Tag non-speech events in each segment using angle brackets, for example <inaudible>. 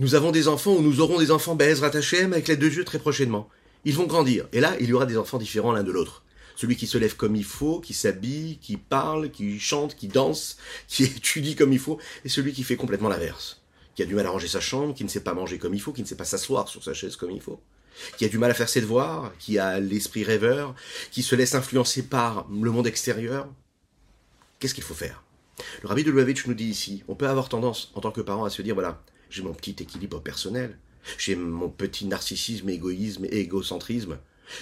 Nous avons des enfants ou nous aurons des enfants Bezrat Hashem avec l'aide de Dieu très prochainement. Ils vont grandir. Et là, il y aura des enfants différents l'un de l'autre. Celui qui se lève comme il faut, qui s'habille, qui parle, qui chante, qui danse, qui <laughs> étudie comme il faut, et celui qui fait complètement l'inverse. Qui a du mal à ranger sa chambre, qui ne sait pas manger comme il faut, qui ne sait pas s'asseoir sur sa chaise comme il faut. Qui a du mal à faire ses devoirs, qui a l'esprit rêveur, qui se laisse influencer par le monde extérieur. Qu'est-ce qu'il faut faire? Le rabbi de Lubavitch nous dit ici, on peut avoir tendance, en tant que parent, à se dire, voilà, j'ai mon petit équilibre personnel, j'ai mon petit narcissisme, égoïsme et égocentrisme.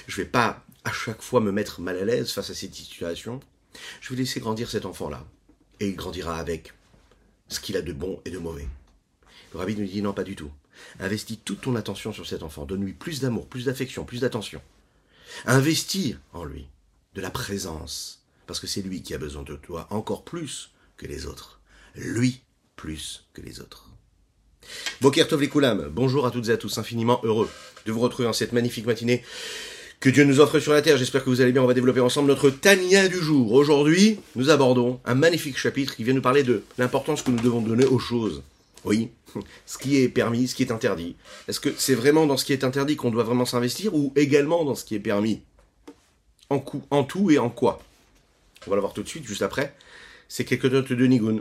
Je vais pas à chaque fois me mettre mal à l'aise face à cette situation. Je vais laisser grandir cet enfant-là. Et il grandira avec ce qu'il a de bon et de mauvais. Le rabbi nous dit non, pas du tout. Investis toute ton attention sur cet enfant. Donne-lui plus d'amour, plus d'affection, plus d'attention. Investis en lui de la présence. Parce que c'est lui qui a besoin de toi encore plus que les autres. Lui plus que les autres. Boker bonjour à toutes et à tous, infiniment heureux de vous retrouver en cette magnifique matinée que Dieu nous offre sur la terre. J'espère que vous allez bien. On va développer ensemble notre Tania du jour. Aujourd'hui, nous abordons un magnifique chapitre qui vient nous parler de l'importance que nous devons donner aux choses. Oui, <laughs> ce qui est permis, ce qui est interdit. Est-ce que c'est vraiment dans ce qui est interdit qu'on doit vraiment s'investir ou également dans ce qui est permis? En, en tout et en quoi? On va le voir tout de suite, juste après. C'est quelques notes de Nigun.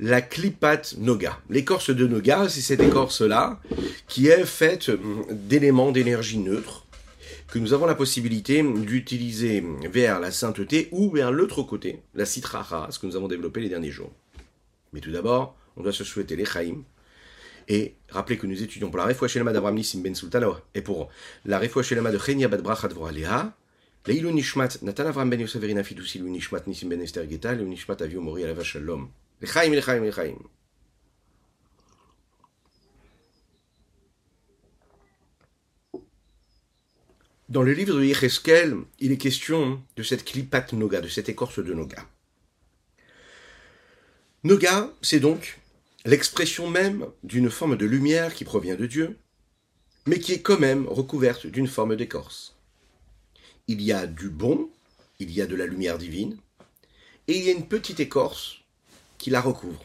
La clipate noga. L'écorce de noga, c'est cette écorce-là qui est faite d'éléments d'énergie neutre que nous avons la possibilité d'utiliser vers la sainteté ou vers l'autre côté, la citrara, ce que nous avons développé les derniers jours. Mais tout d'abord, on doit se souhaiter les chaim, et rappelez que nous étudions pour la Refoua Shelema d'Abraham Nissim Ben Sultano et pour la Refoua Shelema de Chenia Bad Brachat Voralea, Leilu Nishmat Natan Avram Ben Yosef Verina Fidusi Lu Nishmat Nissim Ben Esther Geta Nishmat Avio Mori. Dans le livre de Yecheskel, il est question de cette klipat noga, de cette écorce de noga. Noga, c'est donc l'expression même d'une forme de lumière qui provient de Dieu, mais qui est quand même recouverte d'une forme d'écorce. Il y a du bon, il y a de la lumière divine, et il y a une petite écorce qui la recouvre.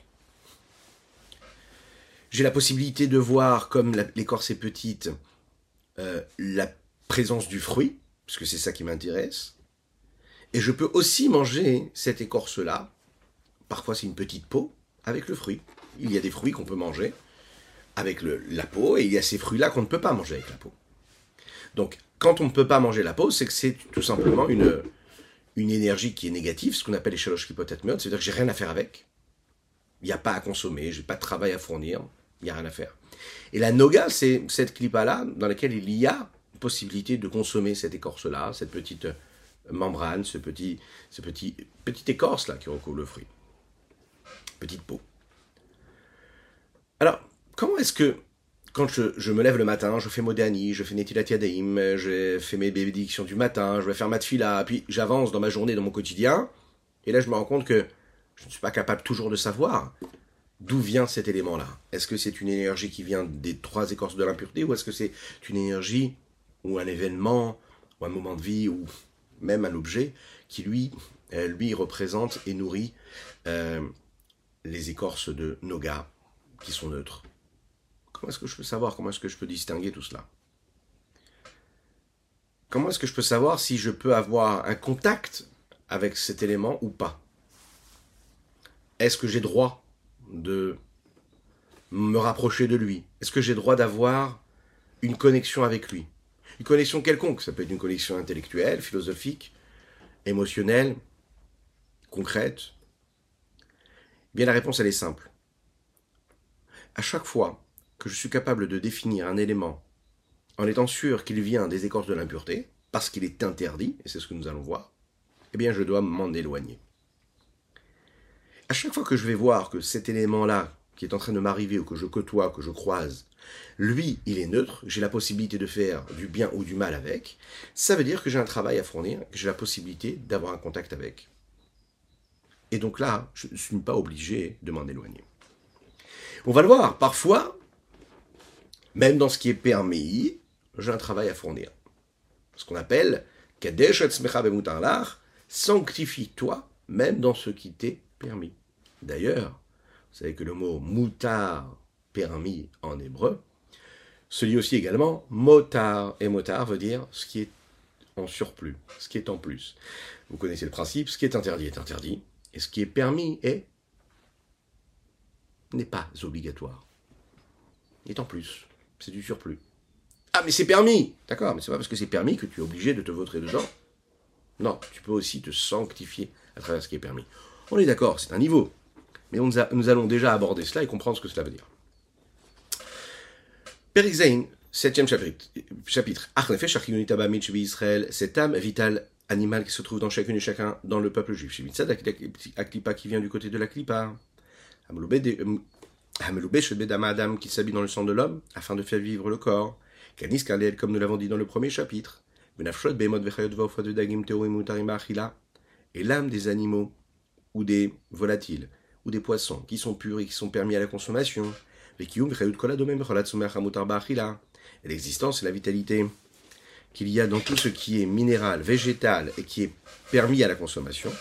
J'ai la possibilité de voir, comme l'écorce est petite, euh, la présence du fruit, parce que c'est ça qui m'intéresse, et je peux aussi manger cette écorce-là, parfois c'est une petite peau, avec le fruit il y a des fruits qu'on peut manger avec la peau, et il y a ces fruits-là qu'on ne peut pas manger avec la peau. Donc, quand on ne peut pas manger la peau, c'est que c'est tout simplement une, une énergie qui est négative, ce qu'on appelle les chaloches qui peut être meurtres, c'est-à-dire que j'ai rien à faire avec. Il n'y a pas à consommer, j'ai pas de travail à fournir, il n'y a rien à faire. Et la noga, c'est cette clipa-là dans laquelle il y a possibilité de consommer cette écorce-là, cette petite membrane, ce petit, ce petit, petite écorce-là qui recouvre le fruit. Petite peau. Alors, comment est-ce que, quand je, me lève le matin, je fais Modani, je fais Netilat Yadaim, je fais mes bénédictions du matin, je vais faire ma tfila, puis j'avance dans ma journée, dans mon quotidien, et là je me rends compte que je ne suis pas capable toujours de savoir d'où vient cet élément-là. Est-ce que c'est une énergie qui vient des trois écorces de l'impureté, ou est-ce que c'est une énergie, ou un événement, ou un moment de vie, ou même un objet, qui lui, euh, lui représente et nourrit euh, les écorces de Noga, qui sont neutres. Comment est-ce que je peux savoir Comment est-ce que je peux distinguer tout cela? Comment est-ce que je peux savoir si je peux avoir un contact avec cet élément ou pas? Est-ce que j'ai droit de me rapprocher de lui? Est-ce que j'ai droit d'avoir une connexion avec lui? Une connexion quelconque, ça peut être une connexion intellectuelle, philosophique, émotionnelle, concrète. Bien la réponse elle est simple. À chaque fois que je suis capable de définir un élément en étant sûr qu'il vient des écorces de l'impureté, parce qu'il est interdit, et c'est ce que nous allons voir, eh bien je dois m'en éloigner. À chaque fois que je vais voir que cet élément-là, qui est en train de m'arriver, ou que je côtoie, que je croise, lui, il est neutre, j'ai la possibilité de faire du bien ou du mal avec, ça veut dire que j'ai un travail à fournir, que j'ai la possibilité d'avoir un contact avec. Et donc là, je ne suis pas obligé de m'en éloigner. On va le voir, parfois, même dans ce qui est permis, j'ai un travail à fournir. Ce qu'on appelle Kadesh sanctifie-toi même dans ce qui t'est permis. D'ailleurs, vous savez que le mot moutar, permis en hébreu, se lit aussi également motar. Et motar veut dire ce qui est en surplus, ce qui est en plus. Vous connaissez le principe, ce qui est interdit est interdit, et ce qui est permis est n'est pas obligatoire. Est en plus, c'est du surplus. Ah mais c'est permis D'accord, mais c'est pas parce que c'est permis que tu es obligé de te vautrer dedans. Non, tu peux aussi te sanctifier à travers ce qui est permis. On est d'accord, c'est un niveau. Mais nous allons déjà aborder cela et comprendre ce que cela veut dire. Perikzain, septième chapitre. chapitre. Israël, cette âme vitale animale qui se trouve dans chacune et chacun dans le peuple juif. Aklipa qui vient du côté de la. Adam qui s'habille dans le sang de l'homme afin de faire vivre le corps. Kanis comme nous l'avons dit dans le premier chapitre. Et l'âme des animaux ou des volatiles ou des poissons qui sont purs et qui sont permis à la consommation et l'existence et la vitalité qu'il y a dans tout ce qui est minéral, végétal et qui est permis à la consommation.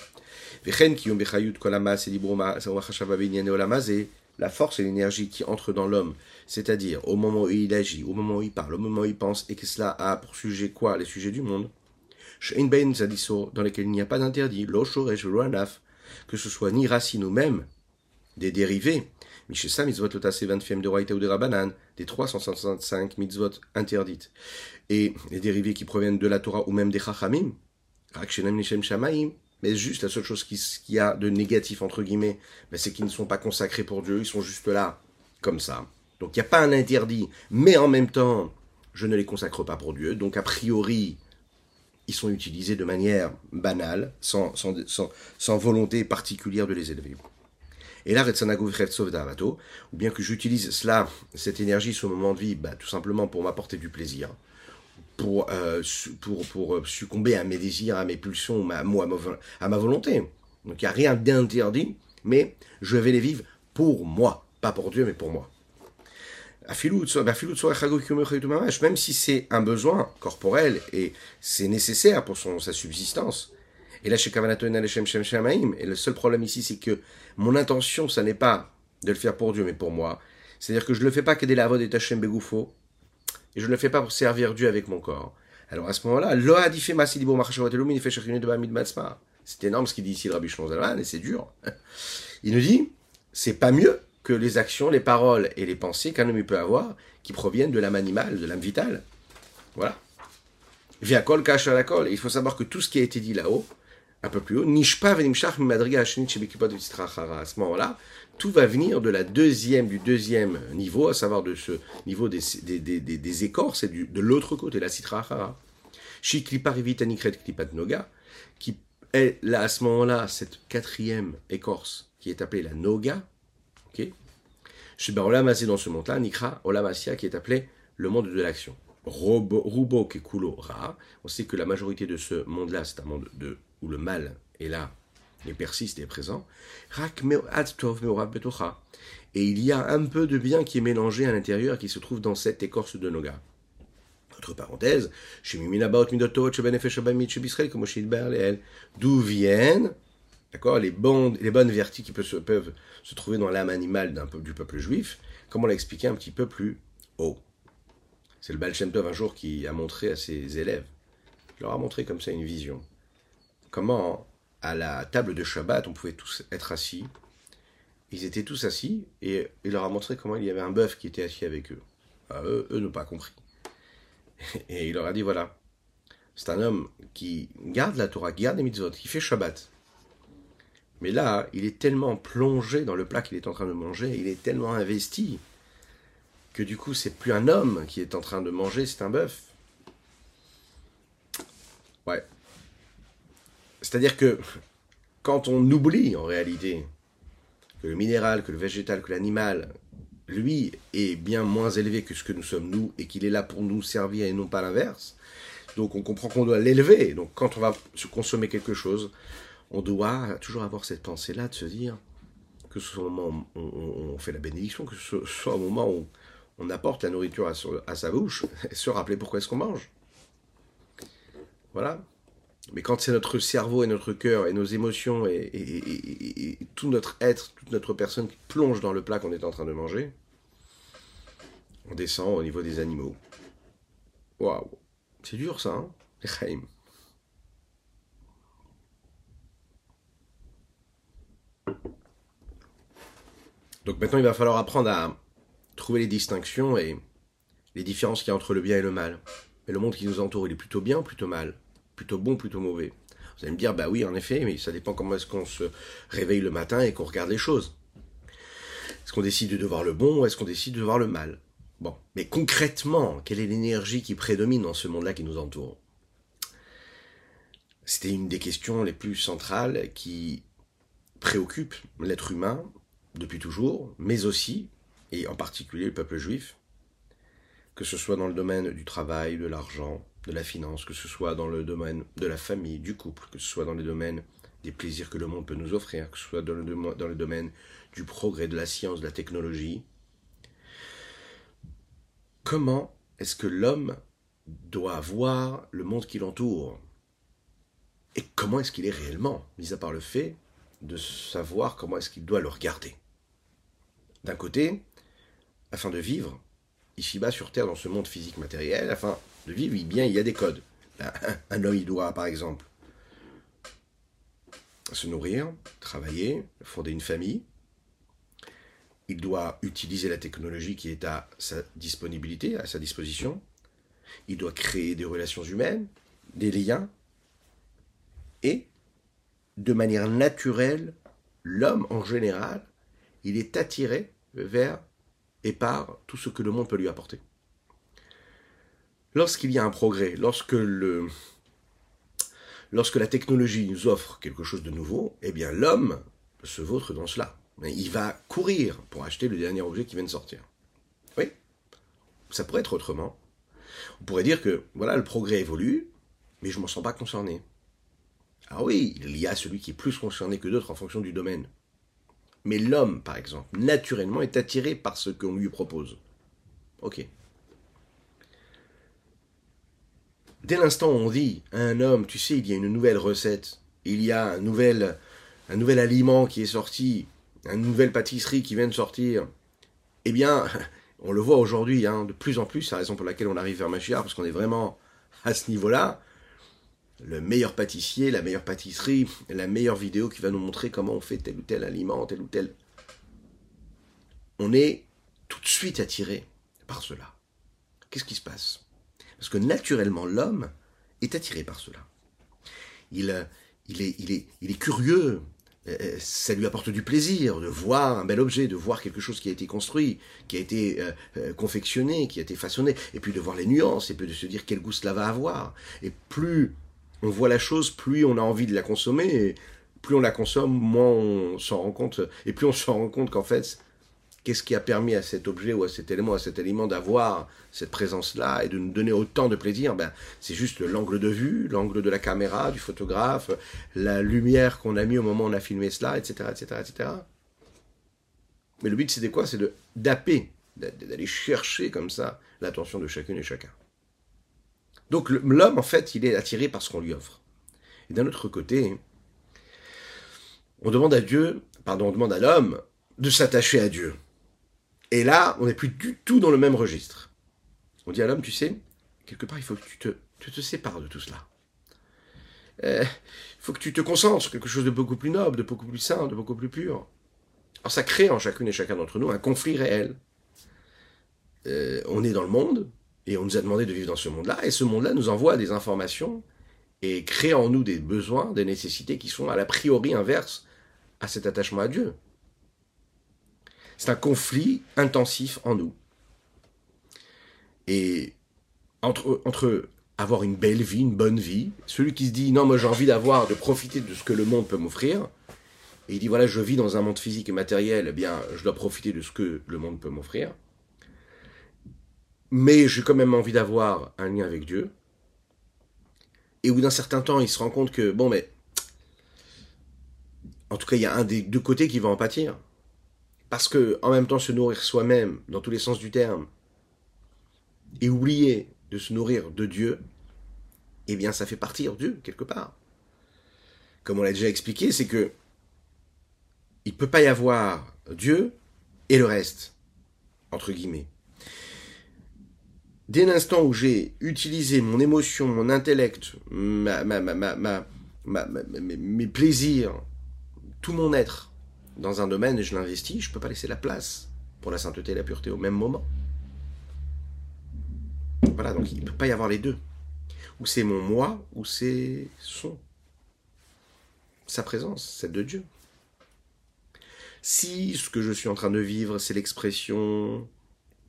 La force et l'énergie qui entrent dans l'homme, c'est-à-dire au moment où il agit, au moment où il parle, au moment où il pense, et que cela a pour sujet quoi Les sujets du monde? Dans lesquels il n'y a pas d'interdit, que ce soit ni racine ou même des dérivés, Mishesa mitzvot lotase 20e de ou de des 365 mitzvot interdites, et les dérivés qui proviennent de la Torah ou même des Chachamim, mais juste la seule chose qu'il y a de négatif, entre guillemets, c'est qu'ils ne sont pas consacrés pour Dieu, ils sont juste là, comme ça. Donc il n'y a pas un interdit, mais en même temps, je ne les consacre pas pour Dieu, donc a priori, ils sont utilisés de manière banale, sans, volonté particulière de les élever. Et là, ou bien que j'utilise cela, cette énergie, ce moment de vie, bah, tout simplement pour m'apporter du plaisir, pour, euh, pour, pour euh, succomber à mes désirs, à mes pulsions, à, moi, à ma volonté. Donc il n'y a rien d'interdit, mais je vais les vivre pour moi, pas pour Dieu, mais pour moi. Même si c'est un besoin corporel et c'est nécessaire pour son, sa subsistance, et là, chez et le seul problème ici, c'est que mon intention, ça n'est pas de le faire pour Dieu, mais pour moi. C'est-à-dire que je ne le fais pas que des lavod et tachem begoufo, et je ne le fais pas pour servir Dieu avec mon corps. Alors à ce moment-là, c'est énorme ce qu'il dit ici le Rabbi Shlomo et c'est dur. Il nous dit, c'est pas mieux que les actions, les paroles et les pensées qu'un homme peut avoir qui proviennent de l'âme animale, de l'âme vitale. Voilà. Via kol la kol. Il faut savoir que tout ce qui a été dit là-haut, un peu plus haut, Nishpa Madriga À ce moment-là, tout va venir de la deuxième, du deuxième niveau, à savoir de ce niveau des, des, des, écorces et de l'autre côté, la Sitra Hara. Shiklipa Rivitanikret Klipat Noga, qui est là, à ce moment-là, cette quatrième écorce, qui est appelée la Noga, ok? Chez Olamasi dans ce monde-là, Nikra Olamasia, qui est appelé le monde de l'action. Rubo Kekulo Ra, on sait que la majorité de ce monde-là, c'est un monde de où le mal est là, et persiste et est présent, et il y a un peu de bien qui est mélangé à l'intérieur qui se trouve dans cette écorce de Noga. Entre parenthèses, d'où viennent d'accord, les, bonnes, les bonnes vertus qui peuvent se, trouver dans l'âme animale d'un du peuple juif, comme on l'a expliqué un petit peu plus haut? C'est le Baal Tov un jour qui a montré à ses élèves, il leur a montré comme ça une vision comment à la table de Shabbat on pouvait tous être assis? Ils étaient tous assis et il leur a montré comment il y avait un bœuf qui était assis avec eux. Ah, eux, eux n'ont pas compris. <laughs> Et il leur a dit voilà, c'est un homme qui garde la Torah, qui garde les mitzvot, qui fait Shabbat. Mais là, il est tellement plongé dans le plat qu'il est en train de manger, il est tellement investi que du coup, c'est plus un homme qui est en train de manger, c'est un bœuf. Ouais. C'est-à-dire que quand on oublie en réalité que le minéral, que le végétal, que l'animal, lui, est bien moins élevé que ce que nous sommes nous, et qu'il est là pour nous servir et non pas l'inverse, donc on comprend qu'on doit l'élever. Donc quand on va se consommer quelque chose, on doit toujours avoir cette pensée-là de se dire que ce soit au moment où on, fait la bénédiction, que ce soit au moment où on apporte la nourriture à, à sa bouche, <laughs> et se rappeler pourquoi est-ce qu'on mange. Voilà. Mais quand c'est notre cerveau et notre cœur et nos émotions et, tout notre être, toute notre personne qui plonge dans le plat qu'on est en train de manger, on descend au niveau des animaux. Waouh, c'est dur ça, hein Donc maintenant, il va falloir apprendre à trouver les distinctions et les différences qu'il y a entre le bien et le mal. Et le monde qui nous entoure, il est plutôt bien ou plutôt mal? Plutôt bon, plutôt mauvais. Vous allez me dire, bah oui, en effet, mais ça dépend comment est-ce qu'on se réveille le matin et qu'on regarde les choses. Est-ce qu'on décide de voir le bon ou est-ce qu'on décide de voir le mal? Bon, mais concrètement, quelle est l'énergie qui prédomine dans ce monde-là qui nous entoure? C'était une des questions les plus centrales qui préoccupe l'être humain depuis toujours, mais aussi, et en particulier le peuple juif, que ce soit dans le domaine du travail, de l'argent, de la finance, que ce soit dans le domaine de la famille, du couple, que ce soit dans les domaines des plaisirs que le monde peut nous offrir, que ce soit dans le, domaine du progrès, de la science, de la technologie. Comment est-ce que l'homme doit voir le monde qui l'entoure? Et comment est-ce qu'il est réellement, mis à part le fait de savoir comment est-ce qu'il doit le regarder. D'un côté, afin de vivre ici-bas sur Terre dans ce monde physique matériel, afin de vivre, bien, il y a des codes. Un homme, il doit, par exemple, se nourrir, travailler, fonder une famille. Il doit utiliser la technologie qui est à sa disponibilité, à sa disposition. Il doit créer des relations humaines, des liens. Et, de manière naturelle, l'homme en général, il est attiré vers et par tout ce que le monde peut lui apporter. Lorsqu'il y a un progrès, lorsque, la technologie nous offre quelque chose de nouveau, eh bien l'homme se vautre dans cela. Il va courir pour acheter le dernier objet qui vient de sortir. Oui, ça pourrait être autrement. On pourrait dire que voilà, le progrès évolue, mais je ne m'en sens pas concerné. Ah oui, il y a celui qui est plus concerné que d'autres en fonction du domaine. Mais l'homme, par exemple, naturellement est attiré par ce qu'on lui propose. Ok. Dès l'instant où on dit à un homme, tu sais, il y a une nouvelle recette, il y a un nouvel, aliment qui est sorti, une nouvelle pâtisserie qui vient de sortir, eh bien, <laughs> on le voit aujourd'hui, hein, de plus en plus, c'est la raison pour laquelle on arrive vers Machiar, parce qu'on est vraiment à ce niveau-là, le meilleur pâtissier, la meilleure pâtisserie, la meilleure vidéo qui va nous montrer comment on fait tel ou tel aliment, tel ou tel. On est tout de suite attiré par cela. Qu'est-ce qui se passe? Parce que naturellement, l'homme est attiré par cela. Il, euh, est curieux, euh, euh, ça lui apporte du plaisir de voir un bel objet, de voir quelque chose qui a été construit, qui a été confectionné, qui a été façonné, et puis de voir les nuances, et puis de se dire quel goût cela va avoir. Et plus on voit la chose, plus on a envie de la consommer, et plus on la consomme, moins on s'en rend compte, et plus on se rend compte qu'en fait, qu'est-ce qui a permis à cet objet ou à cet élément, à cet aliment d'avoir cette présence-là et de nous donner autant de plaisir? Ben, C'est juste l'angle de vue, l'angle de la caméra, du photographe, la lumière qu'on a mis au moment où on a filmé cela, etc. etc., etc. Mais le but, c'était quoi? C'est de d'apper, d'aller chercher comme ça l'attention de chacune et chacun. Donc l'homme, en fait, il est attiré par ce qu'on lui offre. Et d'un autre côté, on demande à Dieu, pardon, on demande à l'homme de s'attacher à Dieu. Et là, on n'est plus du tout dans le même registre. On dit à l'homme, tu sais, quelque part, il faut que tu te, sépares de tout cela. Eh, il faut que tu te concentres sur quelque chose de beaucoup plus noble, de beaucoup plus sain, de beaucoup plus pur. Alors ça crée en chacune et chacun d'entre nous un conflit réel. Euh, on est dans le monde, et on nous a demandé de vivre dans ce monde-là, et ce monde-là nous envoie des informations et crée en nous des besoins, des nécessités qui sont à la priori inverses à cet attachement à Dieu. C'est un conflit intensif en nous. Et entre, avoir une belle vie, une bonne vie, celui qui se dit non, moi j'ai envie d'avoir, de profiter de ce que le monde peut m'offrir, et il dit voilà, je vis dans un monde physique et matériel, eh bien, je dois profiter de ce que le monde peut m'offrir. Mais j'ai quand même envie d'avoir un lien avec Dieu. Et au bout d'un certain temps, il se rend compte que, bon, mais. En tout cas, il y a un des deux côtés qui va en pâtir. Parce que, en même temps, se nourrir soi-même, dans tous les sens du terme, et oublier de se nourrir de Dieu, eh bien, ça fait partir Dieu, quelque part. Comme on l'a déjà expliqué, c'est que il ne peut pas y avoir Dieu et le reste, entre guillemets. Dès l'instant où j'ai utilisé mon émotion, mon intellect, mes plaisirs, tout mon être dans un domaine et je l'investis, je ne peux pas laisser la place pour la sainteté et la pureté au même moment. Voilà, donc il ne peut pas y avoir les deux. Ou c'est mon moi, ou c'est son. Sa présence, celle de Dieu. Si ce que je suis en train de vivre, c'est l'expression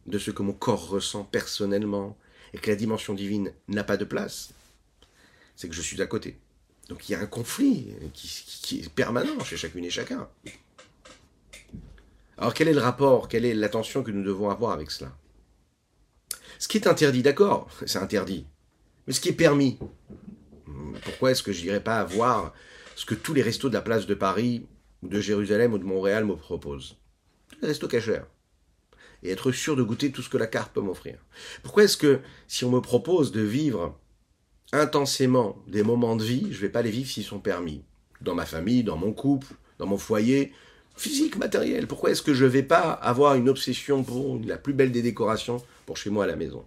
de ce que mon corps ressent personnellement, et que la dimension divine n'a pas de place, c'est que je suis à côté. Donc il y a un conflit qui, est permanent chez chacune et chacun. Alors quel est le rapport, quelle est l'attention que nous devons avoir avec cela? Ce qui est interdit, d'accord, c'est interdit. Mais ce qui est permis, pourquoi est-ce que je n'irais pas voir ce que tous les restos de la place de Paris, de Jérusalem, ou de Montréal me proposent? Tous les restos cachers et être sûr de goûter tout ce que la carte peut m'offrir. Pourquoi est-ce que si on me propose de vivre intensément des moments de vie, je ne vais pas les vivre s'ils sont permis? Dans ma famille, dans mon couple, dans mon foyer, physique, matériel. Pourquoi est-ce que je ne vais pas avoir une obsession pour la plus belle des décorations pour chez moi à la maison?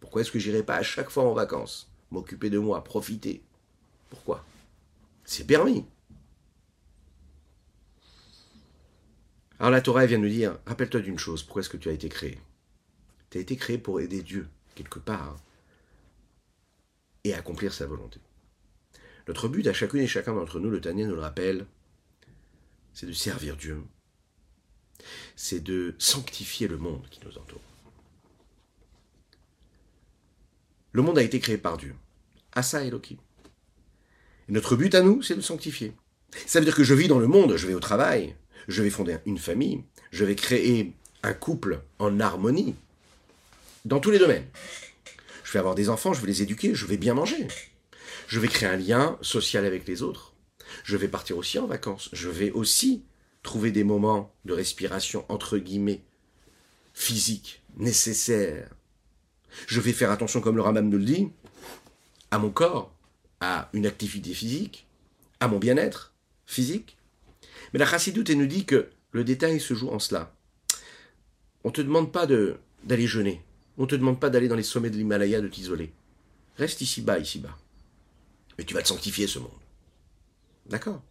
Pourquoi est-ce que j'irai pas à chaque fois en vacances M'occuper de moi, profiter? Pourquoi? C'est permis. Alors la Torah vient nous dire, rappelle-toi d'une chose, pourquoi est-ce que tu as été créé? Tu as été créé pour aider Dieu, quelque part, et accomplir sa volonté. Notre but à chacune et chacun d'entre nous, le Tania nous le rappelle, c'est de servir Dieu. C'est de sanctifier le monde qui nous entoure. Le monde a été créé par Dieu. Asa Elohim. Et notre but à nous, c'est de sanctifier. Ça veut dire que je vis dans le monde, je vais au travail, je vais fonder une famille, je vais créer un couple en harmonie, dans tous les domaines. Je vais avoir des enfants, je vais les éduquer, je vais bien manger. Je vais créer un lien social avec les autres. Je vais partir aussi en vacances. Je vais aussi trouver des moments de respiration, entre guillemets, physiques, nécessaires. Je vais faire attention, comme le Rambam nous le dit, à mon corps, à une activité physique, à mon bien-être physique, mais la chassidoute, nous dit que le détail se joue en cela. On ne te demande pas d'aller jeûner. On ne te demande pas d'aller dans les sommets de l'Himalaya, de t'isoler. Reste ici-bas, ici-bas. Mais tu vas te sanctifier, ce monde. D'accord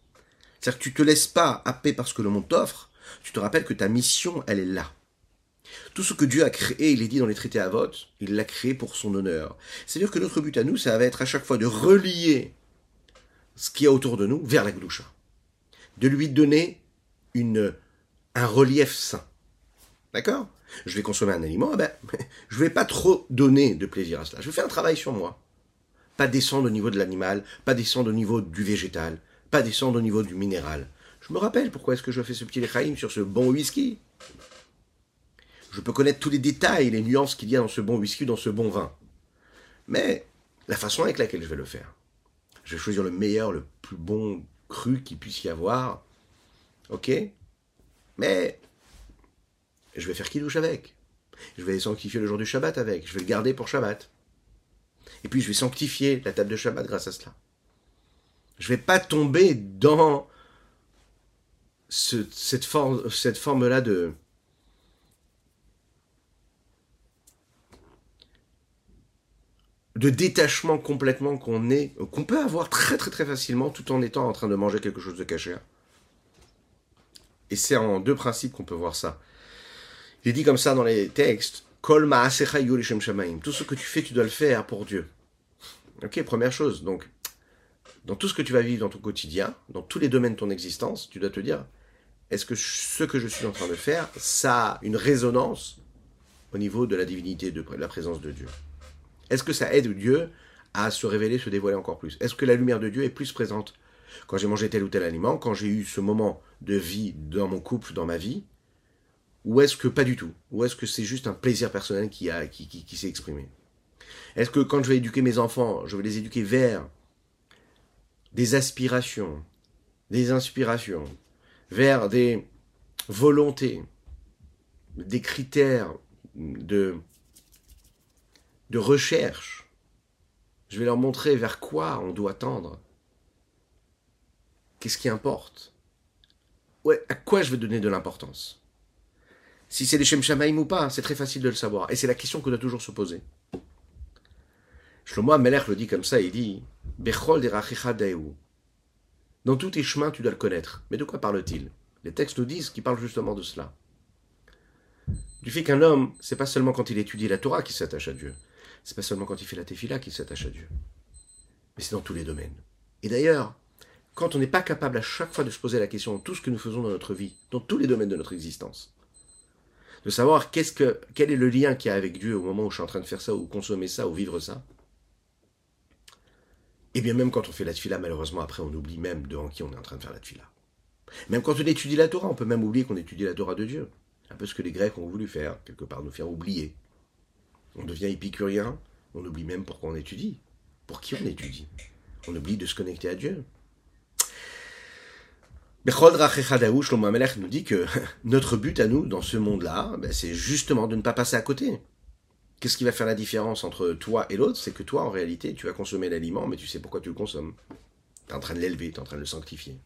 C'est-à-dire que tu ne te laisses pas happer parce que le monde t'offre. Tu te rappelles que ta mission, elle est là. Tout ce que Dieu a créé, il est dit dans les traités à vote, il l'a créé pour son honneur. C'est-à-dire que notre but à nous, ça va être à chaque fois de relier ce qu'il y a autour de nous vers la Gdoucha de lui donner une, un relief sain. D'accord? Je vais consommer un aliment, eh ben, <laughs> je ne vais pas trop donner de plaisir à cela. Je vais faire un travail sur moi. Pas descendre au niveau de l'animal, pas descendre au niveau du végétal, pas descendre au niveau du minéral. Je me rappelle pourquoi est-ce que je fais ce petit lechaïm sur ce bon whisky. Je peux connaître tous les détails, les nuances qu'il y a dans ce bon whisky, dans ce bon vin. Mais la façon avec laquelle je vais le faire. Je vais choisir le meilleur, le plus bon cru qu'il puisse y avoir. Ok? Mais je vais faire kidouche avec. Je vais sanctifier le jour du Shabbat avec. Je vais le garder pour Shabbat. Et puis je vais sanctifier la table de Shabbat grâce à cela. Je ne vais pas tomber dans cette, forme, cette forme-là de, de détachement complètement qu'on est, qu'on peut avoir très très très facilement tout en étant en train de manger quelque chose de caché. Et c'est en deux principes qu'on peut voir ça. Il est dit comme ça dans les textes, Kol. Tout ce que tu fais, tu dois le faire pour Dieu. Ok, première chose. Donc, dans tout ce que tu vas vivre dans ton quotidien, dans tous les domaines de ton existence, tu dois te dire, est-ce que ce que je suis en train de faire, ça a une résonance au niveau de la divinité, de la présence de Dieu? Est-ce que ça aide Dieu à se révéler, se dévoiler encore plus? Est-ce que la lumière de Dieu est plus présente? Quand j'ai mangé tel ou tel aliment, quand j'ai eu ce moment de vie dans mon couple, dans ma vie Ou est-ce que pas du tout? Ou est-ce que c'est juste un plaisir personnel qui, s'est exprimé? Est-ce que quand je vais éduquer mes enfants, je vais les éduquer vers des aspirations, des inspirations, vers des volontés, des critères de, de recherche. Je vais leur montrer vers quoi on doit tendre. Qu'est-ce qui importe? Ouais, À quoi je vais donner de l'importance? Si c'est des Shem Shamaim ou pas, c'est très facile de le savoir. Et c'est la question qu'on doit toujours se poser. Shlomo Melech le dit comme ça, il dit Bechol Dans tous tes chemins, tu dois le connaître. Mais de quoi parle-t-il? Les textes nous disent qu'il parle justement de cela. Du fait qu'un homme, c'est pas seulement quand il étudie la Torah qu'il s'attache à Dieu. C'est pas seulement quand il fait la tefila qu'il s'attache à Dieu. Mais c'est dans tous les domaines. Et d'ailleurs, quand on n'est pas capable à chaque fois de se poser la question de tout ce que nous faisons dans notre vie, dans tous les domaines de notre existence, de savoir qu'est-ce que, quel est le lien qu'il y a avec Dieu au moment où je suis en train de faire ça, ou consommer ça, ou vivre ça, et bien même quand on fait la tefila, malheureusement, après on oublie même devant qui on est en train de faire la tefila. Même quand on étudie la Torah, on peut même oublier qu'on étudie la Torah de Dieu. Un peu ce que les Grecs ont voulu faire, quelque part, nous faire oublier. On devient épicurien, on oublie même pourquoi on étudie. Pour qui on étudie? On oublie de se connecter à Dieu. Bechol Shlomo nous dit que <laughs> notre but à nous, dans ce monde-là, ben, c'est justement de ne pas passer à côté. Qu'est-ce qui va faire la différence entre toi et l'autre? C'est que toi, en réalité, tu vas consommer l'aliment, mais tu sais pourquoi tu le consommes. Tu es en train de l'élever, tu es en train de le sanctifier.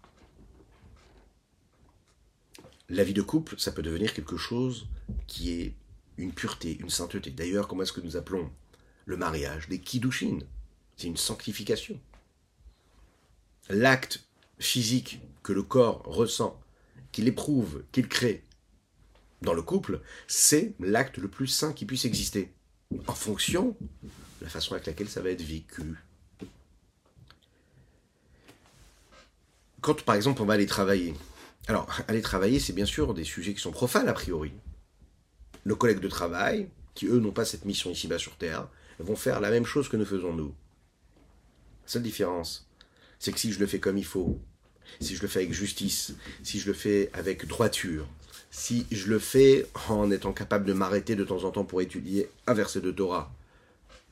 La vie de couple, ça peut devenir quelque chose qui est une pureté, une sainteté. D'ailleurs, comment est-ce que nous appelons le mariage? Des kiddushin. C'est une sanctification. L'acte physique que le corps ressent, qu'il éprouve, qu'il crée dans le couple, c'est l'acte le plus saint qui puisse exister en fonction de la façon avec laquelle ça va être vécu. Quand par exemple on va aller travailler, alors aller travailler c'est bien sûr des sujets qui sont profanes a priori. Nos collègues de travail, qui eux n'ont pas cette mission ici-bas sur Terre, vont faire la même chose que nous faisons nous. La seule différence, c'est que si je le fais comme il faut, si je le fais avec justice, si je le fais avec droiture, si je le fais en étant capable de m'arrêter de temps en temps pour étudier un verset de Torah,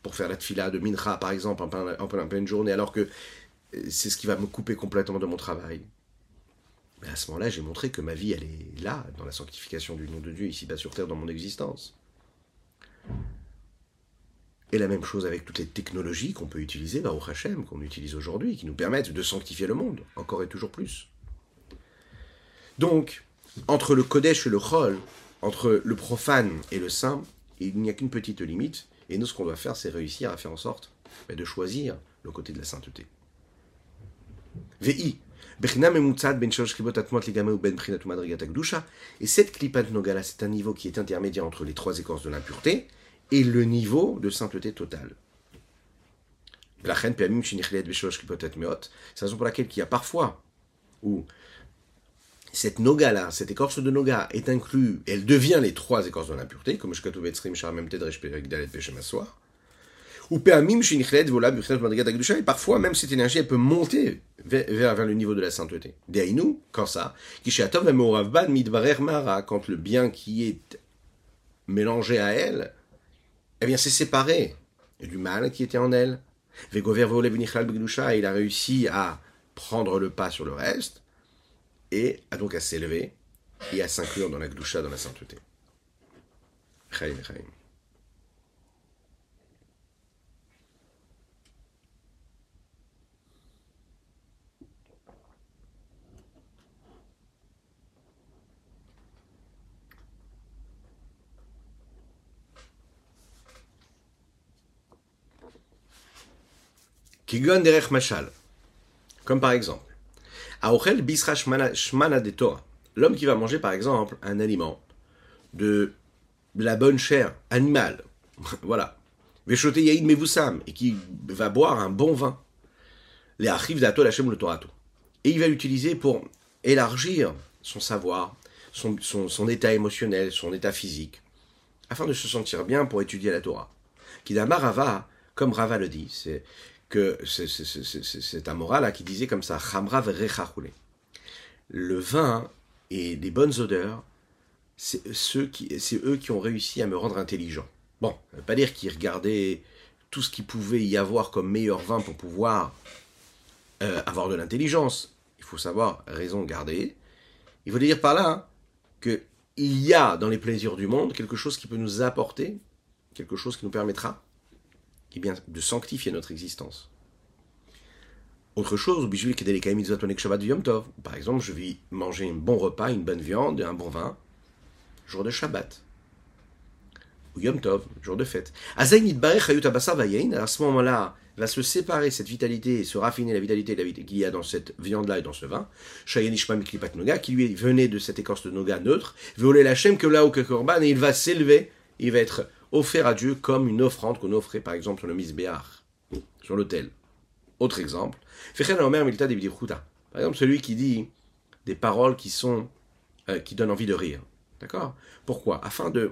pour faire la tfila de Mincha par exemple en pleine, journée, alors que euh, c'est ce qui va me couper complètement de mon travail. Mais à ce moment-là, j'ai montré que ma vie, elle est là, dans la sanctification du nom de Dieu, ici-bas sur terre, dans mon existence. Et la même chose avec toutes les technologies qu'on peut utiliser, bah, au Hachem, qu'on utilise aujourd'hui, qui nous permettent de sanctifier le monde, encore et toujours plus. Donc, entre le Kodesh et le Chol, entre le profane et le saint, il n'y a qu'une petite limite. Et nous, ce qu'on doit faire, c'est réussir à faire en sorte bah, de choisir le côté de la sainteté. VI. Ben et cette klipat nogala, c'est un niveau qui est intermédiaire entre les trois écorces de l'impureté et le niveau de sainteté totale. C'est la raison pour laquelle il y a parfois où cette noga-là, cette écorce de noga est inclue, elle devient les trois écorces de l'impureté, comme je ou et parfois même cette énergie elle peut monter vers, le niveau de la sainteté. Deinu, quand ça, quand le bien qui est mélangé à elle, eh bien c'est séparé du mal qui était en elle. Il a réussi à prendre le pas sur le reste, et à donc à s'élever et à s'inclure dans la gdusha, dans la sainteté. Chaim, chaim. Kigon derech machal. Comme par exemple, Aochel bisra shmana Torah. l'homme qui va manger par exemple un aliment de la bonne chair animale, <laughs> voilà, Veshote Yaïd Mevusam, et qui va boire un bon vin, les Achiv d'Atol Hashem le Torato. Et il va l'utiliser pour élargir son savoir, son, son, état émotionnel, son état physique, afin de se sentir bien pour étudier la Torah. Kidama Rava, comme Rava le dit, c'est que c'est un moral là qui disait comme ça, Le vin et les bonnes odeurs, c'est eux qui ont réussi à me rendre intelligent. Bon, ça veut pas dire qu'ils regardaient tout ce qu'il pouvait y avoir comme meilleur vin pour pouvoir euh, avoir de l'intelligence. Il faut savoir raison garder. Il faut dire par là hein, que il y a dans les plaisirs du monde quelque chose qui peut nous apporter, quelque chose qui nous permettra eh bien, de sanctifier notre existence. Autre chose, par exemple, je vais manger un bon repas, une bonne viande un bon vin, jour de Shabbat, ou Yom Tov, jour de fête. À ce moment-là, va se séparer cette vitalité se raffiner la vitalité qu'il y a dans cette viande-là et dans ce vin, qui lui venait de cette écorce de noga neutre, la que là au et il va s'élever, il va être offert à Dieu comme une offrande qu'on offrait par exemple sur le misbéar, sur l'autel. Autre exemple, par exemple celui qui dit des paroles qui sont euh, qui donnent envie de rire. D'accord? Pourquoi? Afin de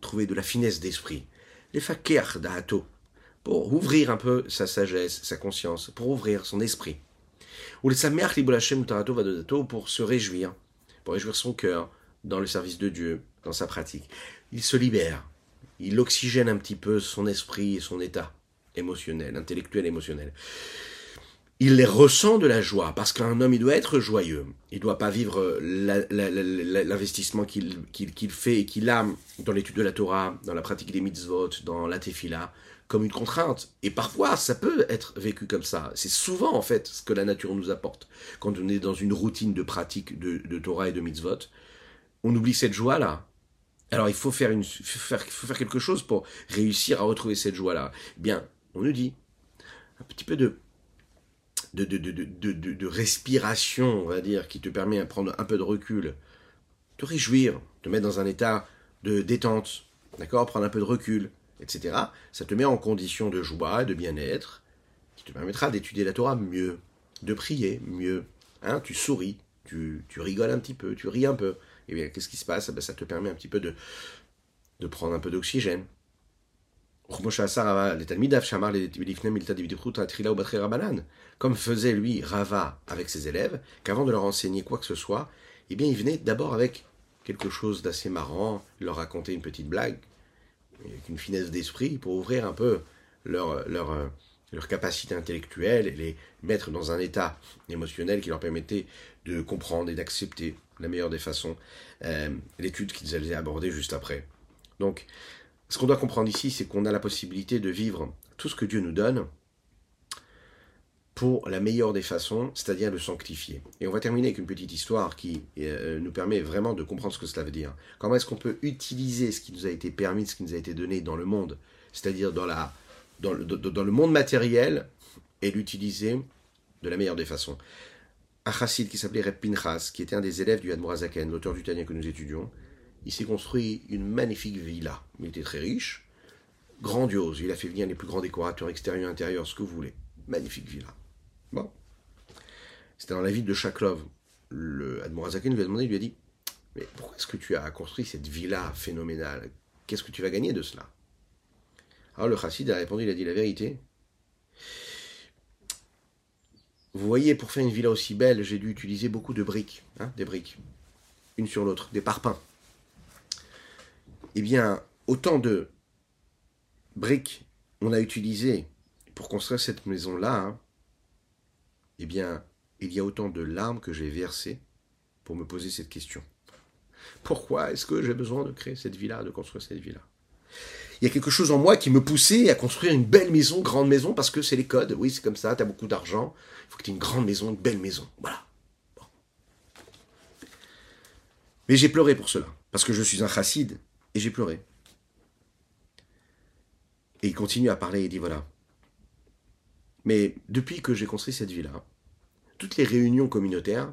trouver de la finesse d'esprit. Les fakir d'Ato, pour ouvrir un peu sa sagesse, sa conscience, pour ouvrir son esprit. Ou les samer pour se réjouir, pour réjouir son cœur dans le service de Dieu, dans sa pratique. Il se libère, il oxygène un petit peu son esprit et son état émotionnel, intellectuel, émotionnel il les ressent de la joie, parce qu'un homme, il doit être joyeux. Il ne doit pas vivre l'investissement qu'il fait et qu'il a dans l'étude de la Torah, dans la pratique des mitzvot, dans la tefila, comme une contrainte. Et parfois, ça peut être vécu comme ça. C'est souvent, en fait, ce que la nature nous apporte. Quand on est dans une routine de pratique de, Torah et de mitzvot, on oublie cette joie-là. Alors, il faut faire, une, faut faire quelque chose pour réussir à retrouver cette joie-là. Eh bien, on nous dit un petit peu de de, de, respiration, on va dire, qui te permet de prendre un peu de recul, te réjouir, te mettre dans un état de détente, d'accord, prendre un peu de recul, etc. Ça te met en condition de joie, de bien-être, qui te permettra d'étudier la Torah mieux, de prier mieux. Hein, tu souris, tu, rigoles un petit peu, tu ris un peu. Et bien, qu'est-ce qui se passe? Eh Ça te permet un petit peu de, de prendre un peu d'oxygène, comme faisait lui Rava avec ses élèves, qu'avant de leur enseigner quoi que ce soit, eh bien il venait d'abord avec quelque chose d'assez marrant, leur raconter une petite blague, avec une finesse d'esprit pour ouvrir un peu leur, leur, leur capacité intellectuelle et les mettre dans un état émotionnel qui leur permettait de comprendre et d'accepter la meilleure des façons euh, l'étude qu'ils allaient aborder juste après. Donc, ce qu'on doit comprendre ici, c'est qu'on a la possibilité de vivre tout ce que Dieu nous donne pour la meilleure des façons, c'est-à-dire le sanctifier. Et on va terminer avec une petite histoire qui euh, nous permet vraiment de comprendre ce que cela veut dire. Comment est-ce qu'on peut utiliser ce qui nous a été permis, ce qui nous a été donné dans le monde, c'est-à-dire dans, la, dans, le, monde matériel, et l'utiliser de la meilleure des façons. Un chassid qui s'appelait Reb Pinchas, qui était un des élèves du Admorazaken, l'auteur du Tania que nous étudions, il s'est construit une magnifique villa. Il était très riche, grandiose. Il a fait venir les plus grands décorateurs extérieurs, intérieurs, ce que vous voulez. Magnifique villa. Bon. C'était dans la ville de Chaklov. Le Admorazaken lui a demandé, il lui a dit Mais pourquoi est-ce que tu as construit cette villa phénoménale? Qu'est-ce que tu vas gagner de cela? Alors le chassid a répondu il a dit la vérité. Vous voyez, pour faire une villa aussi belle, j'ai dû utiliser beaucoup de briques, hein, des briques, une sur l'autre, des parpaings eh bien, autant de briques on a utilisé pour construire cette maison-là, hein, eh bien, il y a autant de larmes que j'ai versées pour me poser cette question. Pourquoi est-ce que j'ai besoin de créer cette villa, de construire cette villa? Il y a quelque chose en moi qui me poussait à construire une belle maison, grande maison, parce que c'est les codes. Oui, c'est comme ça, tu as beaucoup d'argent, il faut que tu une grande maison, une belle maison. Voilà. Mais j'ai pleuré pour cela, parce que je suis un chassid, et j'ai pleuré. Et il continue à parler et dit voilà. Mais depuis que j'ai construit cette ville-là, toutes les réunions communautaires,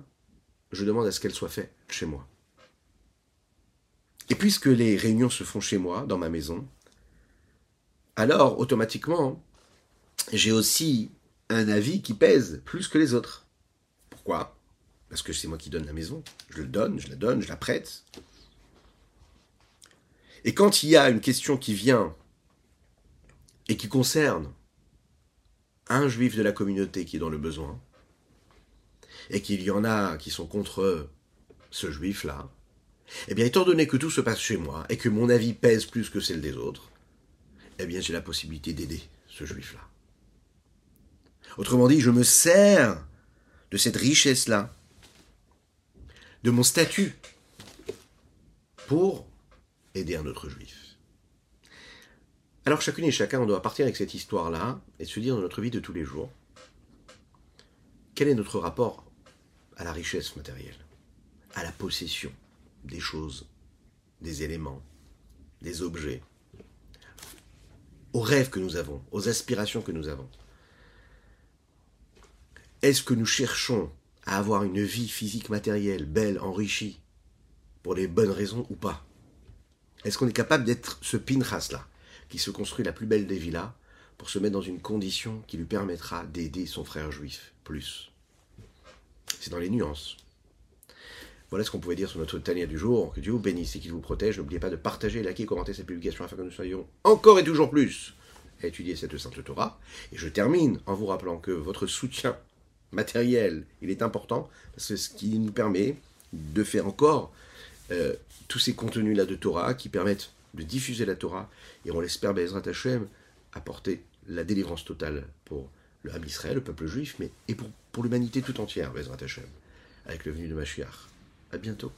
je demande à ce qu'elle soit faite chez moi. Et puisque les réunions se font chez moi, dans ma maison, alors automatiquement, j'ai aussi un avis qui pèse plus que les autres. Pourquoi? Parce que c'est moi qui donne la maison. Je le donne, je la donne, je la prête. Et quand il y a une question qui vient et qui concerne un juif de la communauté qui est dans le besoin, et qu'il y en a qui sont contre ce juif-là, eh bien, étant donné que tout se passe chez moi et que mon avis pèse plus que celle des autres, eh bien, j'ai la possibilité d'aider ce juif-là. Autrement dit, je me sers de cette richesse-là, de mon statut, pour aider un autre juif. Alors chacune et chacun, on doit partir avec cette histoire-là et se dire dans notre vie de tous les jours, quel est notre rapport à la richesse matérielle, à la possession des choses, des éléments, des objets, aux rêves que nous avons, aux aspirations que nous avons. Est-ce que nous cherchons à avoir une vie physique matérielle belle, enrichie, pour les bonnes raisons ou pas? Est-ce qu'on est capable d'être ce Pinchas-là, qui se construit la plus belle des villas, pour se mettre dans une condition qui lui permettra d'aider son frère juif plus? C'est dans les nuances. Voilà ce qu'on pouvait dire sur notre Tania du jour. Que Dieu vous bénisse et qu'il vous protège. N'oubliez pas de partager, liker commenter cette publication afin que nous soyons encore et toujours plus à étudier cette Sainte Torah. Et je termine en vous rappelant que votre soutien matériel, il est important parce que ce qui nous permet de faire encore euh, tous ces contenus-là de Torah qui permettent de diffuser la Torah et on l'espère, Bezrat Hashem, apporter la délivrance totale pour le Ham Israël, le peuple juif, mais et pour, pour l'humanité tout entière, Bezrat Hashem, avec le venu de Mashiach. À bientôt.